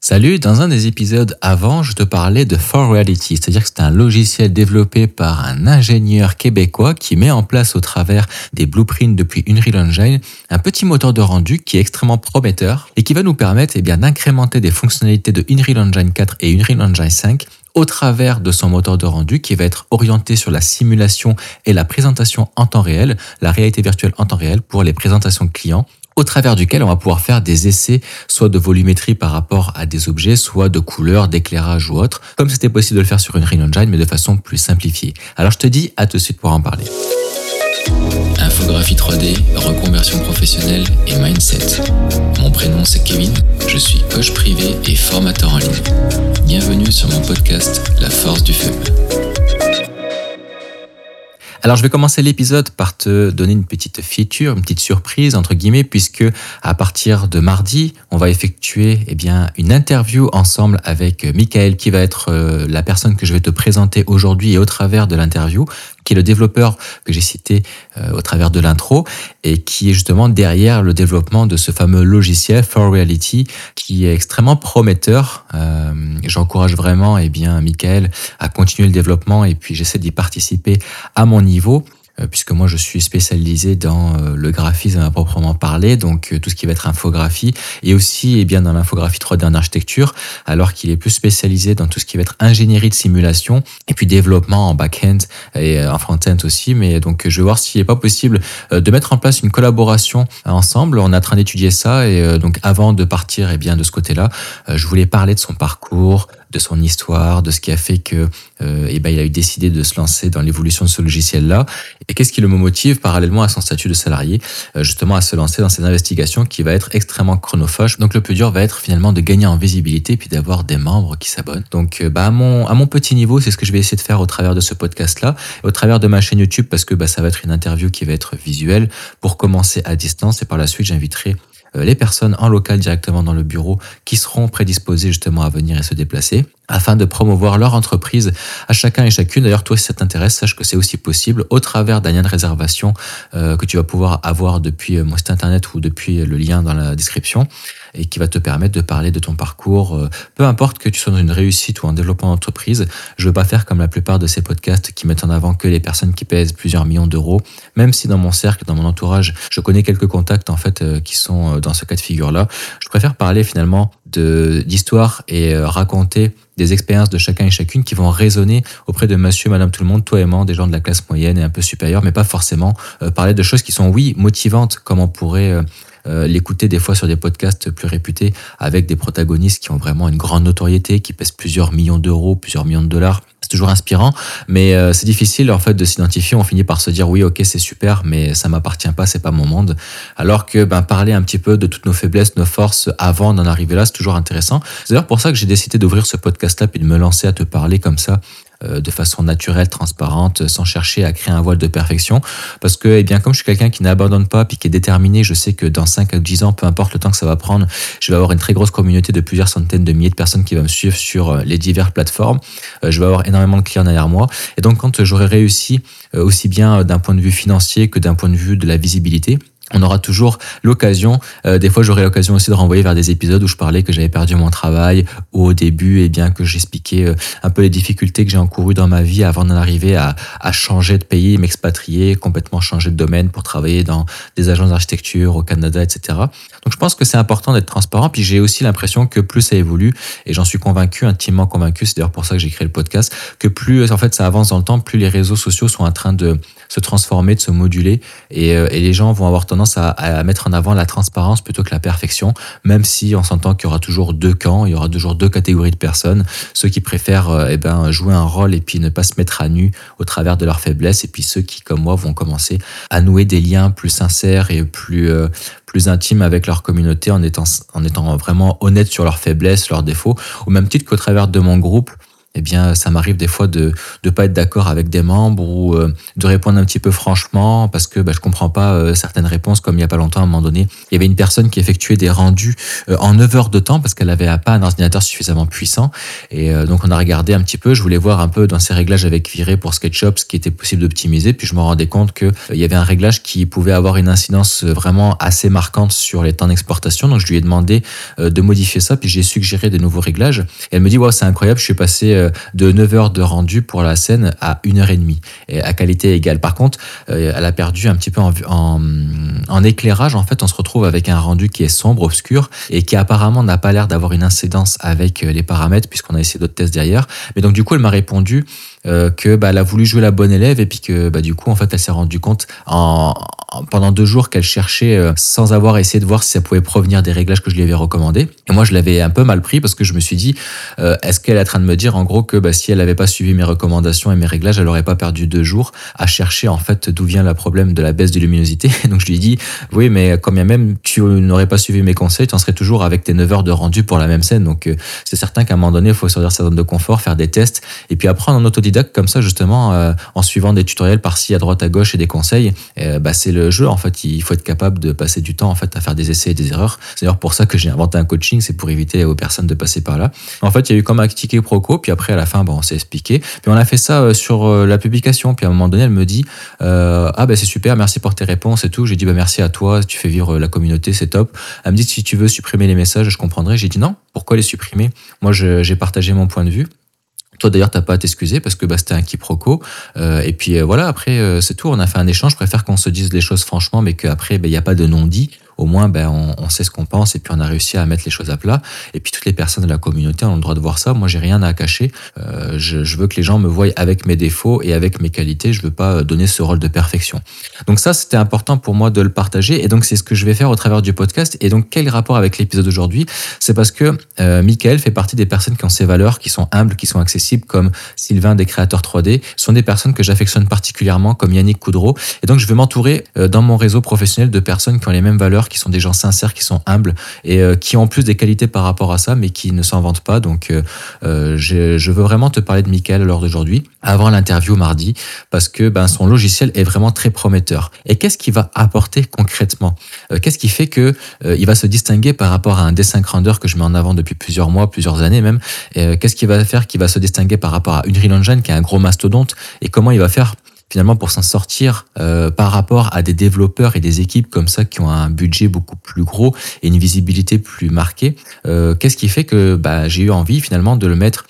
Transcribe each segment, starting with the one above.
Salut, dans un des épisodes avant, je te parlais de For Reality, c'est-à-dire que c'est un logiciel développé par un ingénieur québécois qui met en place au travers des blueprints depuis Unreal Engine un petit moteur de rendu qui est extrêmement prometteur et qui va nous permettre eh d'incrémenter des fonctionnalités de Unreal Engine 4 et Unreal Engine 5 au travers de son moteur de rendu qui va être orienté sur la simulation et la présentation en temps réel, la réalité virtuelle en temps réel pour les présentations clients au travers duquel on va pouvoir faire des essais, soit de volumétrie par rapport à des objets, soit de couleurs, d'éclairage ou autre, comme c'était possible de le faire sur une Unreal Engine, mais de façon plus simplifiée. Alors je te dis à tout de suite pour en parler. Infographie 3D, reconversion professionnelle et mindset. Mon prénom c'est Kevin, je suis coach privé et formateur en ligne. Bienvenue sur mon podcast La force du feu. Alors je vais commencer l'épisode par te donner une petite feature, une petite surprise entre guillemets, puisque à partir de mardi, on va effectuer eh bien une interview ensemble avec Michael, qui va être euh, la personne que je vais te présenter aujourd'hui et au travers de l'interview, qui est le développeur que j'ai cité euh, au travers de l'intro et qui est justement derrière le développement de ce fameux logiciel For Reality qui est extrêmement prometteur. Euh, J'encourage vraiment eh bien Michael à continuer le développement et puis j'essaie d'y participer à mon niveau. Euh, puisque moi je suis spécialisé dans euh, le graphisme à proprement parler, donc euh, tout ce qui va être infographie, et aussi eh bien dans l'infographie 3D en architecture, alors qu'il est plus spécialisé dans tout ce qui va être ingénierie de simulation, et puis développement en back-end et en front-end aussi. Mais donc je vais voir s'il n'est pas possible de mettre en place une collaboration ensemble. On est en train d'étudier ça, et donc avant de partir eh bien de ce côté-là, je voulais parler de son parcours, de son histoire, de ce qui a fait que euh, eh ben, il a eu décidé de se lancer dans l'évolution de ce logiciel-là. Et qu'est-ce qui le motive parallèlement à son statut de salarié, euh, justement à se lancer dans ces investigations qui va être extrêmement chronophage. Donc le plus dur va être finalement de gagner en visibilité puis d'avoir des membres qui s'abonnent. Donc euh, bah, à, mon, à mon petit niveau, c'est ce que je vais essayer de faire au travers de ce podcast-là, au travers de ma chaîne YouTube parce que bah, ça va être une interview qui va être visuelle pour commencer à distance et par la suite j'inviterai les personnes en local directement dans le bureau qui seront prédisposées justement à venir et se déplacer afin de promouvoir leur entreprise à chacun et chacune. D'ailleurs, toi, si ça t'intéresse, sache que c'est aussi possible au travers d'un lien de réservation euh, que tu vas pouvoir avoir depuis euh, mon site internet ou depuis le lien dans la description et qui va te permettre de parler de ton parcours. Euh, peu importe que tu sois dans une réussite ou en développement d'entreprise, je ne veux pas faire comme la plupart de ces podcasts qui mettent en avant que les personnes qui pèsent plusieurs millions d'euros, même si dans mon cercle, dans mon entourage, je connais quelques contacts en fait euh, qui sont euh, dans ce cas de figure-là. Je préfère parler finalement d'histoire et raconter des expériences de chacun et chacune qui vont résonner auprès de monsieur, madame, tout le monde, toi et moi, des gens de la classe moyenne et un peu supérieure, mais pas forcément parler de choses qui sont, oui, motivantes, comme on pourrait l'écouter des fois sur des podcasts plus réputés avec des protagonistes qui ont vraiment une grande notoriété, qui pèsent plusieurs millions d'euros, plusieurs millions de dollars. C'est toujours inspirant, mais euh, c'est difficile en fait de s'identifier. On finit par se dire oui, ok, c'est super, mais ça m'appartient pas, c'est pas mon monde. Alors que ben, parler un petit peu de toutes nos faiblesses, nos forces avant d'en arriver là, c'est toujours intéressant. C'est d'ailleurs pour ça que j'ai décidé d'ouvrir ce podcast-là et de me lancer à te parler comme ça euh, de façon naturelle, transparente, sans chercher à créer un voile de perfection. Parce que, eh bien, comme je suis quelqu'un qui n'abandonne pas, puis qui est déterminé, je sais que dans 5 à 10 ans, peu importe le temps que ça va prendre, je vais avoir une très grosse communauté de plusieurs centaines de milliers de personnes qui vont me suivre sur euh, les diverses plateformes. Euh, je vais avoir énormément de clients derrière moi. Et donc, quand j'aurai réussi, aussi bien d'un point de vue financier que d'un point de vue de la visibilité, on aura toujours l'occasion, euh, des fois j'aurai l'occasion aussi de renvoyer vers des épisodes où je parlais que j'avais perdu mon travail au début et bien que j'expliquais euh, un peu les difficultés que j'ai encourues dans ma vie avant d'en arriver à, à, changer de pays, m'expatrier, complètement changer de domaine pour travailler dans des agences d'architecture au Canada, etc. Donc je pense que c'est important d'être transparent. Puis j'ai aussi l'impression que plus ça évolue, et j'en suis convaincu, intimement convaincu, c'est d'ailleurs pour ça que j'ai créé le podcast, que plus en fait ça avance dans le temps, plus les réseaux sociaux sont en train de se transformer, de se moduler, et, euh, et les gens vont avoir tendance à, mettre en avant la transparence plutôt que la perfection, même si on s'entend qu'il y aura toujours deux camps, il y aura toujours deux catégories de personnes, ceux qui préfèrent euh, eh ben, jouer un rôle et puis ne pas se mettre à nu au travers de leurs faiblesses, et puis ceux qui, comme moi, vont commencer à nouer des liens plus sincères et plus, euh, plus intimes avec leur communauté en étant, en étant vraiment honnêtes sur leurs faiblesses, leurs défauts, au même titre qu'au travers de mon groupe, eh bien, ça m'arrive des fois de ne pas être d'accord avec des membres ou euh, de répondre un petit peu franchement parce que bah, je comprends pas euh, certaines réponses. Comme il y a pas longtemps, à un moment donné, il y avait une personne qui effectuait des rendus euh, en 9 heures de temps parce qu'elle avait pas un ordinateur suffisamment puissant. Et donc, on a regardé un petit peu. Je voulais voir un peu dans ces réglages avec Viré pour SketchUp ce qui était possible d'optimiser. Puis je me rendais compte qu'il y avait un réglage qui pouvait avoir une incidence vraiment assez marquante sur les temps d'exportation. Donc, je lui ai demandé de modifier ça. Puis j'ai suggéré de nouveaux réglages. Et elle me dit, wow, c'est incroyable. Je suis passé de 9 heures de rendu pour la scène à 1 heure et demie, à qualité égale. Par contre, euh, elle a perdu un petit peu en, en, éclairage. En fait, on se retrouve avec un rendu qui est sombre, obscur, et qui apparemment n'a pas l'air d'avoir une incidence avec euh, les paramètres, puisqu'on a essayé d'autres tests derrière. Mais donc, du coup, elle m'a répondu euh, que bah, elle a voulu jouer la bonne élève et puis que bah, du coup en fait elle s'est rendue compte en, pendant deux jours qu'elle cherchait euh, sans avoir essayé de voir si ça pouvait provenir des réglages que je lui avais recommandés. Et moi je l'avais un peu mal pris parce que je me suis dit euh, est-ce qu'elle est en train de me dire en gros que bah, si elle n'avait pas suivi mes recommandations et mes réglages elle aurait pas perdu deux jours à chercher en fait d'où vient le problème de la baisse de luminosité? Donc je lui ai dit oui mais quand bien même tu n'aurais pas suivi mes conseils tu en serais toujours avec tes 9 heures de rendu pour la même scène. Donc c'est certain qu'à un moment donné il faut sortir sa zone de confort faire des tests et puis apprendre en autodidacte comme ça justement euh, en suivant des tutoriels par-ci à droite à gauche et des conseils euh, bah, c'est le jeu en fait. Il faut être capable de passer du temps en fait à faire des essais et des erreurs. C'est d'ailleurs pour ça que j'ai inventé un coaching c'est pour éviter aux personnes de passer par là. En fait il y a eu comme un ticket proco puis après à la fin bon on s'est expliqué. Puis on a fait ça euh, sur la publication. Puis à un moment donné elle me dit ah ben c'est super merci pour tes réponses et tout j'ai dit bah merci à toi tu fais vivre la communauté c'est top elle me dit si tu veux supprimer les messages je comprendrai j'ai dit non pourquoi les supprimer? Moi j'ai partagé mon point de vue toi d'ailleurs t'as pas à t'excuser parce que bah, c'était un quiproquo. Euh, et puis euh, voilà, après euh, c'est tout. On a fait un échange. Je préfère qu'on se dise les choses franchement, mais qu'après bah, il n'y a pas de non-dit au moins ben, on, sait ce qu'on pense et puis on a réussi à mettre les choses à plat. Et puis toutes les personnes de la communauté ont le droit de voir ça. Moi, j'ai rien à cacher. Euh, je, veux que les gens me voient avec mes défauts et avec mes qualités. Je veux pas donner ce rôle de perfection. Donc ça, c'était important pour moi de le partager. Et donc c'est ce que je vais faire au travers du podcast. Et donc quel rapport avec l'épisode d'aujourd'hui? C'est parce que euh, Michael fait partie des personnes qui ont ces valeurs, qui sont humbles, qui sont accessibles, comme Sylvain des créateurs 3D. Ce sont des personnes que j'affectionne particulièrement, comme Yannick Coudreau. Et donc je veux m'entourer euh, dans mon réseau professionnel de personnes qui ont les mêmes valeurs qui sont des gens sincères, qui sont humbles et euh, qui ont plus des qualités par rapport à ça, mais qui ne s'en vantent pas. Donc, euh, euh, je, veux vraiment te parler de Michael lors d'aujourd'hui, avant l'interview mardi, parce que ben, son logiciel est vraiment très prometteur. Et qu'est-ce qu'il va apporter concrètement? Qu'est-ce qui fait que il va se distinguer par rapport à un dessin grandeur que je mets en avant depuis plusieurs mois, plusieurs années même? Qu'est-ce qu'il va faire qui va se distinguer par rapport à Unreal Engine, qui est un gros mastodonte? Et comment il va faire finalement pour s'en sortir euh, par rapport à des développeurs et des équipes comme ça qui ont un budget beaucoup plus gros et une visibilité plus marquée, euh, qu'est-ce qui fait que bah, j'ai eu envie finalement de le mettre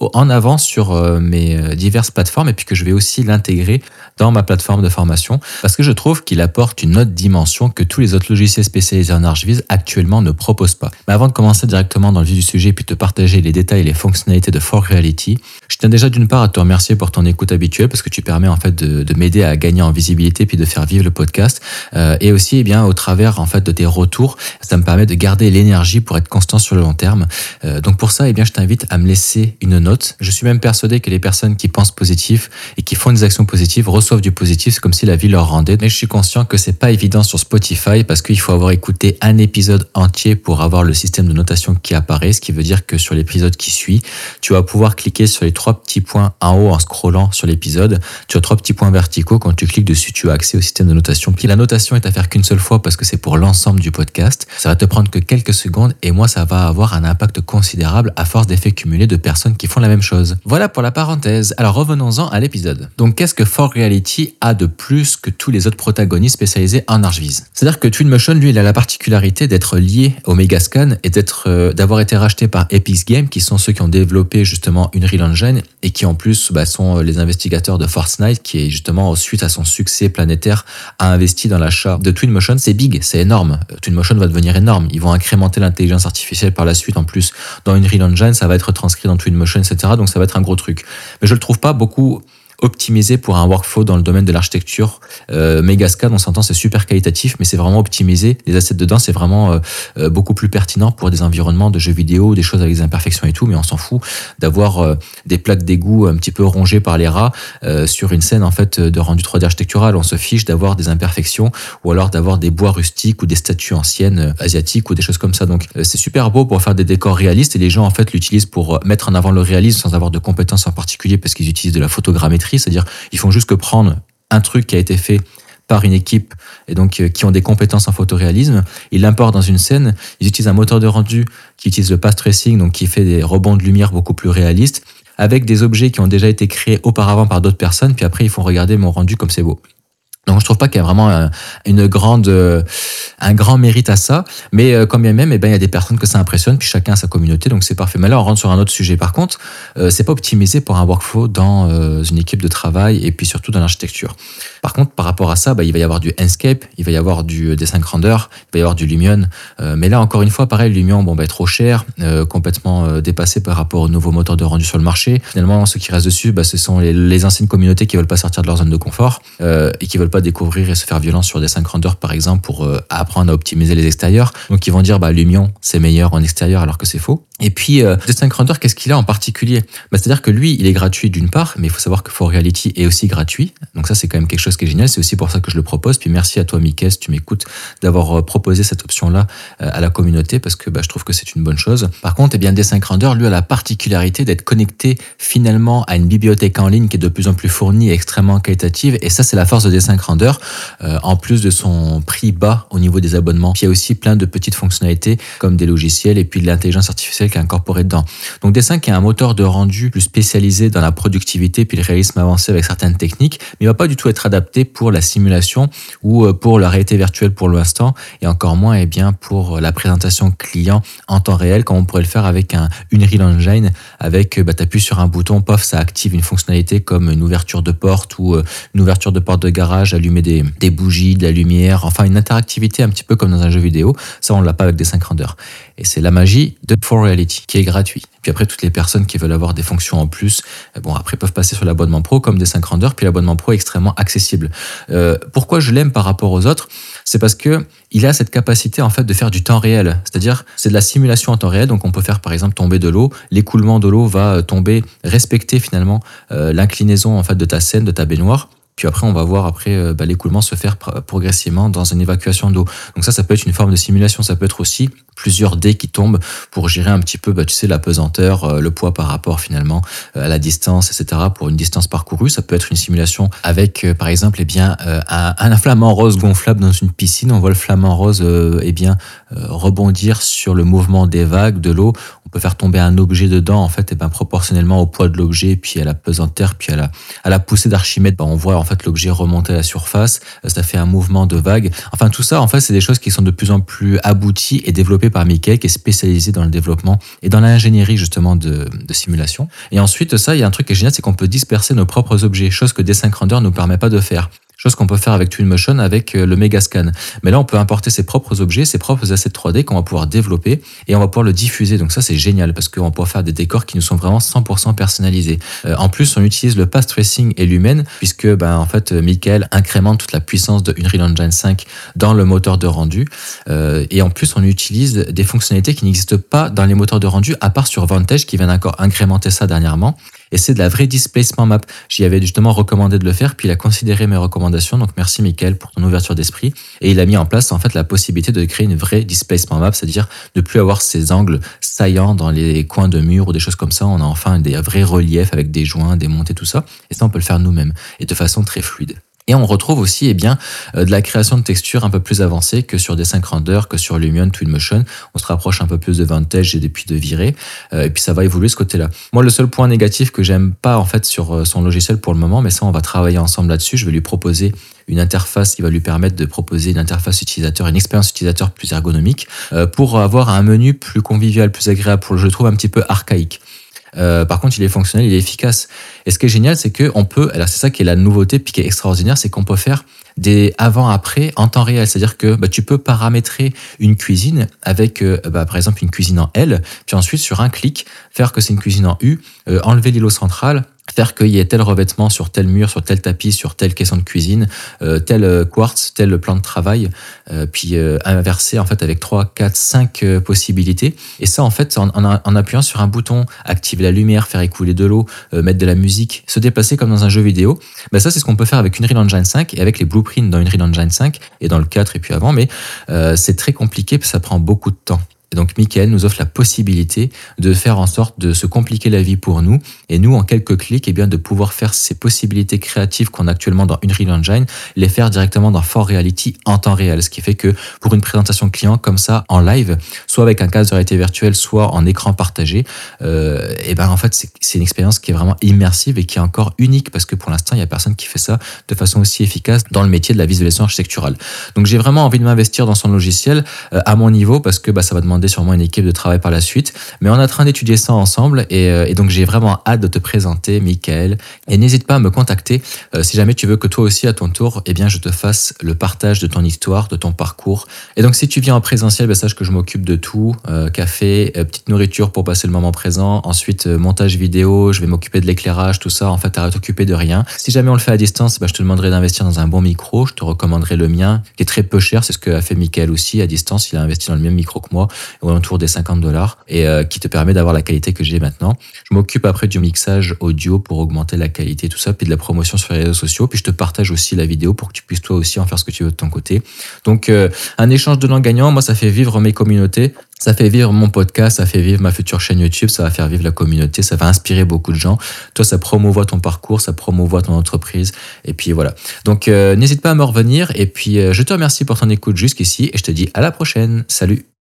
en avant sur euh, mes euh, diverses plateformes et puis que je vais aussi l'intégrer dans ma plateforme de formation parce que je trouve qu'il apporte une autre dimension que tous les autres logiciels spécialisés en ArchViz actuellement ne proposent pas. Mais avant de commencer directement dans le vif du sujet et puis te partager les détails et les fonctionnalités de For Reality, je tiens déjà d'une part à te remercier pour ton écoute habituelle parce que tu permets en fait de, de m'aider à gagner en visibilité puis de faire vivre le podcast euh, et aussi eh bien au travers en fait de tes retours, ça me permet de garder l'énergie pour être constant sur le long terme. Euh, donc pour ça eh bien je t'invite à me laisser une note. Je suis même persuadé que les personnes qui pensent positif et qui font des actions positives reçoivent du positif. C'est comme si la vie leur rendait. Mais je suis conscient que c'est pas évident sur Spotify parce qu'il faut avoir écouté un épisode entier pour avoir le système de notation qui apparaît. Ce qui veut dire que sur l'épisode qui suit, tu vas pouvoir cliquer sur les trois petits points en haut en scrollant sur l'épisode. Tu as trois petits points verticaux. Quand tu cliques dessus, tu as accès au système de notation. Puis la notation est à faire qu'une seule fois parce que c'est pour l'ensemble du podcast. Ça va te prendre que quelques secondes et moi, ça va avoir un impact considérable à force d'effets cumulés de personnes qui font la même chose. Voilà pour la parenthèse. Alors revenons-en à l'épisode. Donc qu'est-ce que For Reality a de plus que tous les autres protagonistes spécialisés en ArchViz C'est-à-dire que Twinmotion, lui, il a la particularité d'être lié au Megascan et d'être, euh, d'avoir été racheté par Epic Games, qui sont ceux qui ont développé justement Unreal Engine et qui en plus bah, sont euh, les investigateurs de Fortnite, qui est justement suite à son succès planétaire a investi dans l'achat de Twinmotion. C'est big, c'est énorme. Euh, Twinmotion va devenir énorme. Ils vont incrémenter l'intelligence artificielle par la suite. En plus, dans Unreal Engine, ça va être transcrit dans Twinmotion, etc. Donc ça va être un gros truc. Mais je le trouve pas beaucoup optimisé pour un workflow dans le domaine de l'architecture. Euh, Megascan, on s'entend, c'est super qualitatif, mais c'est vraiment optimisé. Les assets dedans, c'est vraiment euh, euh, beaucoup plus pertinent pour des environnements de jeux vidéo, des choses avec des imperfections et tout, mais on s'en fout d'avoir euh, des plaques d'égout un petit peu rongées par les rats sur une scène en fait de rendu 3D architectural. On se fiche d'avoir des imperfections ou alors d'avoir des bois rustiques ou des statues anciennes asiatiques ou des choses comme ça. Donc c'est super beau pour faire des décors réalistes et les gens en fait l'utilisent pour mettre en avant le réalisme sans avoir de compétences en particulier parce qu'ils utilisent de la photogrammétrie, c'est-à-dire ils font juste que prendre un truc qui a été fait par une équipe et donc euh, qui ont des compétences en photoréalisme, ils l'importent dans une scène, ils utilisent un moteur de rendu qui utilise le path tracing, donc qui fait des rebonds de lumière beaucoup plus réalistes, avec des objets qui ont déjà été créés auparavant par d'autres personnes, puis après ils font regarder mon rendu comme c'est beau. Donc je trouve pas qu'il y a vraiment un, une grande, euh, un grand mérite à ça, mais euh, quand bien même, eh ben il y a des personnes que ça impressionne, puis chacun a sa communauté, donc c'est parfait. Mais là on rentre sur un autre sujet. Par contre, euh, c'est pas optimisé pour un workflow dans euh, une équipe de travail et puis surtout dans l'architecture. Par contre, par rapport à ça, bah, il va y avoir du Enscape, il va y avoir du dessin Render, il va y avoir du Lumion. mais là encore une fois, pareil, Lumion, bon bah trop cher, complètement dépassé par rapport aux nouveaux moteurs de rendu sur le marché. Finalement, ce qui reste dessus, bah, ce sont les, les, anciennes communautés qui veulent pas sortir de leur zone de confort et qui veulent pas découvrir et se faire violence sur des 5 render par exemple pour euh, apprendre à optimiser les extérieurs. Donc ils vont dire bah Lumion c'est meilleur en extérieur alors que c'est faux. Et puis euh, des render qu'est-ce qu'il a en particulier? Bah, C'est-à-dire que lui il est gratuit d'une part, mais il faut savoir que For Reality est aussi gratuit. Donc ça c'est quand même quelque chose qui est génial. C'est aussi pour ça que je le propose. Puis merci à toi Mickey si tu m'écoutes d'avoir euh, proposé cette option là euh, à la communauté parce que bah, je trouve que c'est une bonne chose. Par contre eh bien des render lui a la particularité d'être connecté finalement à une bibliothèque en ligne qui est de plus en plus fournie et extrêmement qualitative. Et ça c'est la force de Desync Render euh, en plus de son prix bas au niveau des abonnements. Puis il y a aussi plein de petites fonctionnalités comme des logiciels et puis de l'intelligence artificielle qui est incorporée dedans. Donc Dessin qui est un moteur de rendu plus spécialisé dans la productivité puis le réalisme avancé avec certaines techniques, mais il va pas du tout être adapté pour la simulation ou euh, pour la réalité virtuelle pour l'instant et encore moins eh bien pour la présentation client en temps réel comme on pourrait le faire avec un Unreal Engine avec bah, tu appuies sur un bouton, pof, ça active une fonctionnalité comme une ouverture de porte ou euh, une ouverture de porte de garage, allumer des, bougies, de la lumière, enfin une interactivité un petit peu comme dans un jeu vidéo. Ça, on l'a pas avec des 5 renders. Et c'est la magie de For Qui est gratuit. Puis après, toutes les personnes qui veulent avoir des fonctions en plus, euh, bon, après peuvent passer sur l'abonnement pro comme des 5 renders. Puis l'abonnement pro est extrêmement accessible. Euh, pourquoi je l'aime par rapport aux autres? C'est parce que il a cette capacité en fait de faire du temps réel. C'est-à-dire, c'est de la simulation en temps réel. Donc, on peut faire par exemple tomber de l'eau. L'écoulement de l'eau va euh, tomber, respecter finalement l'inclinaison en fait de ta scène, de ta baignoire. Puis après, on va voir après euh, bah, l'écoulement se faire progressivement dans une évacuation d'eau. Donc ça, ça peut être une forme de simulation. Ça peut être aussi plusieurs dés qui tombent pour gérer un petit peu, bah, tu sais, la pesanteur, euh, le poids par rapport finalement euh, à la distance, etc. Pour une distance parcourue, ça peut être une simulation avec, par exemple, eh bien, un, un, flamant rose gonflable dans une piscine. On voit le flamant rose, eh bien, rebondir sur le mouvement des vagues de l'eau on peut faire tomber un objet dedans, en fait, et ben, proportionnellement au poids de l'objet, puis à la pesanteur, puis à la, à la poussée d'Archimède, ben, on voit en fait l'objet remonter à la surface, ça fait un mouvement de vague. Enfin, tout ça, en fait, c'est des choses qui sont de plus en plus abouties et développées par Mickey, qui est spécialisé dans le développement et dans l'ingénierie, justement, de, de simulation. Et ensuite, ça, il y a un truc qui est génial, c'est qu'on peut disperser nos propres objets, chose que Desync Render ne nous permet pas de faire chose qu'on peut faire avec Twinmotion avec euh, le Megascan. Mais là, on peut importer ses propres objets, ses propres assets 3D qu'on va pouvoir développer et on va pouvoir le diffuser. Donc ça, c'est génial parce qu'on va faire des décors qui nous sont vraiment 100% personnalisés. Euh, en plus, on utilise le path tracing et l'humaine puisque, ben, en fait, Michael incrémente toute la puissance de Unreal Engine 5 dans le moteur de rendu. Euh, et en plus, on utilise des fonctionnalités qui n'existent pas dans les moteurs de rendu à part sur Vantage qui vient encore incrémenter ça dernièrement et c'est de la vraie displacement map. J'y avais justement recommandé de le faire, puis il a considéré mes recommandations. Donc merci Michael pour ton ouverture d'esprit. Et il a mis en place en fait la possibilité de créer une vraie displacement map, c'est-à-dire de plus avoir ces angles saillants dans les coins de murs ou des choses comme ça. On a enfin des vrais reliefs avec des joints, des montées, tout ça. Et ça, on peut le faire nous-mêmes et de façon très fluide. Et on retrouve aussi eh bien, euh, de la création de textures un peu plus avancée que sur des 5 renders, que sur Lumion, Twinmotion. On se rapproche un peu plus de Vantage et depuis de virer. Euh, et puis ça va évoluer ce côté-là. Moi, le seul point négatif que j'aime pas en fait sur euh, son logiciel pour le moment, mais ça, on va travailler ensemble là-dessus. Je vais lui proposer une interface qui va lui permettre de proposer une interface utilisateur, une expérience utilisateur plus ergonomique, pour avoir un menu plus convivial, plus agréable. Pour, je le trouve un petit peu archaïque. Euh, par contre, il est fonctionnel, il est efficace. Et ce qui est génial, c'est qu'on peut, alors c'est ça qui est la nouveauté, puis qui est extraordinaire, c'est qu'on peut faire des avant-après en temps réel. C'est-à-dire que bah, tu peux paramétrer une cuisine avec, euh, bah, par exemple, une cuisine en L, puis ensuite, sur un clic, faire que c'est une cuisine en U, euh, enlever l'îlot central, faire qu'il y ait tel revêtement sur tel mur, sur tel tapis, sur telle caisson de cuisine, euh, tel euh, quartz, tel plan de travail, euh, puis inverser en fait avec 3, 4, 5 possibilités. Et ça en fait en, en, appuyant sur un bouton, activer la lumière, faire écouler de l'eau, mettre de la musique, se déplacer comme dans un jeu vidéo. Ben ça c'est ce qu'on peut faire avec Unreal Engine 5 et avec les blueprints dans Unreal Engine 5 et dans le 4 et puis avant, mais c'est très compliqué ça prend beaucoup de temps. Et donc, Michael nous offre la possibilité de faire en sorte de se compliquer la vie pour nous. Et nous, en quelques clics, et eh bien, de pouvoir faire ces possibilités créatives qu'on a actuellement dans Unreal Engine, les faire directement dans For Reality en temps réel. Ce qui fait que pour une présentation client comme ça, en live, soit avec un casque de réalité virtuelle, soit en écran partagé, euh, et ben, en fait, c'est une expérience qui est vraiment immersive et qui est encore unique parce que pour l'instant, il n'y a personne qui fait ça de façon aussi efficace dans le métier de la visualisation architecturale. Donc, j'ai vraiment envie de m'investir dans son logiciel euh, à mon niveau parce que bah, ça va demander sûrement une équipe de travail par la suite. Mais on est en train d'étudier ça ensemble et, euh, donc j'ai vraiment hâte de te présenter, Michael. Et n'hésite pas à me contacter euh, si jamais tu veux que toi aussi à ton tour, eh bien je te fasse le partage de ton histoire, de ton parcours. Et donc si tu viens en présentiel, ben, sache que je m'occupe de tout, euh, café, petite nourriture pour passer le moment présent, ensuite montage vidéo, je vais m'occuper de l'éclairage, tout ça. En fait, t'arrêtes t'occuper de rien. Si jamais on le fait à distance, ben, je te demanderai d'investir dans un bon micro. Je te recommanderai le mien, qui est très peu cher. C'est ce que a fait Michael aussi à distance. Il a investi dans le même micro que moi autour des 50 dollars et euh, qui te permet d'avoir la qualité que j'ai maintenant. Je m'occupe après du mixage audio pour augmenter la qualité, tout ça, puis de la promotion sur les réseaux sociaux. Puis je te partage aussi la vidéo pour que tu puisses toi aussi en faire ce que tu veux de ton côté. Donc euh, un échange de langue gagnant, moi ça fait vivre mes communautés. Ça fait vivre mon podcast, ça fait vivre ma future chaîne YouTube, ça va faire vivre la communauté, ça va inspirer beaucoup de gens. Toi, ça promouvoit ton parcours, ça promouvoit ton entreprise. Et puis voilà. Donc, euh, n'hésite pas à me revenir. Et puis, je te remercie pour ton écoute jusqu'ici et je te dis à la prochaine. Salut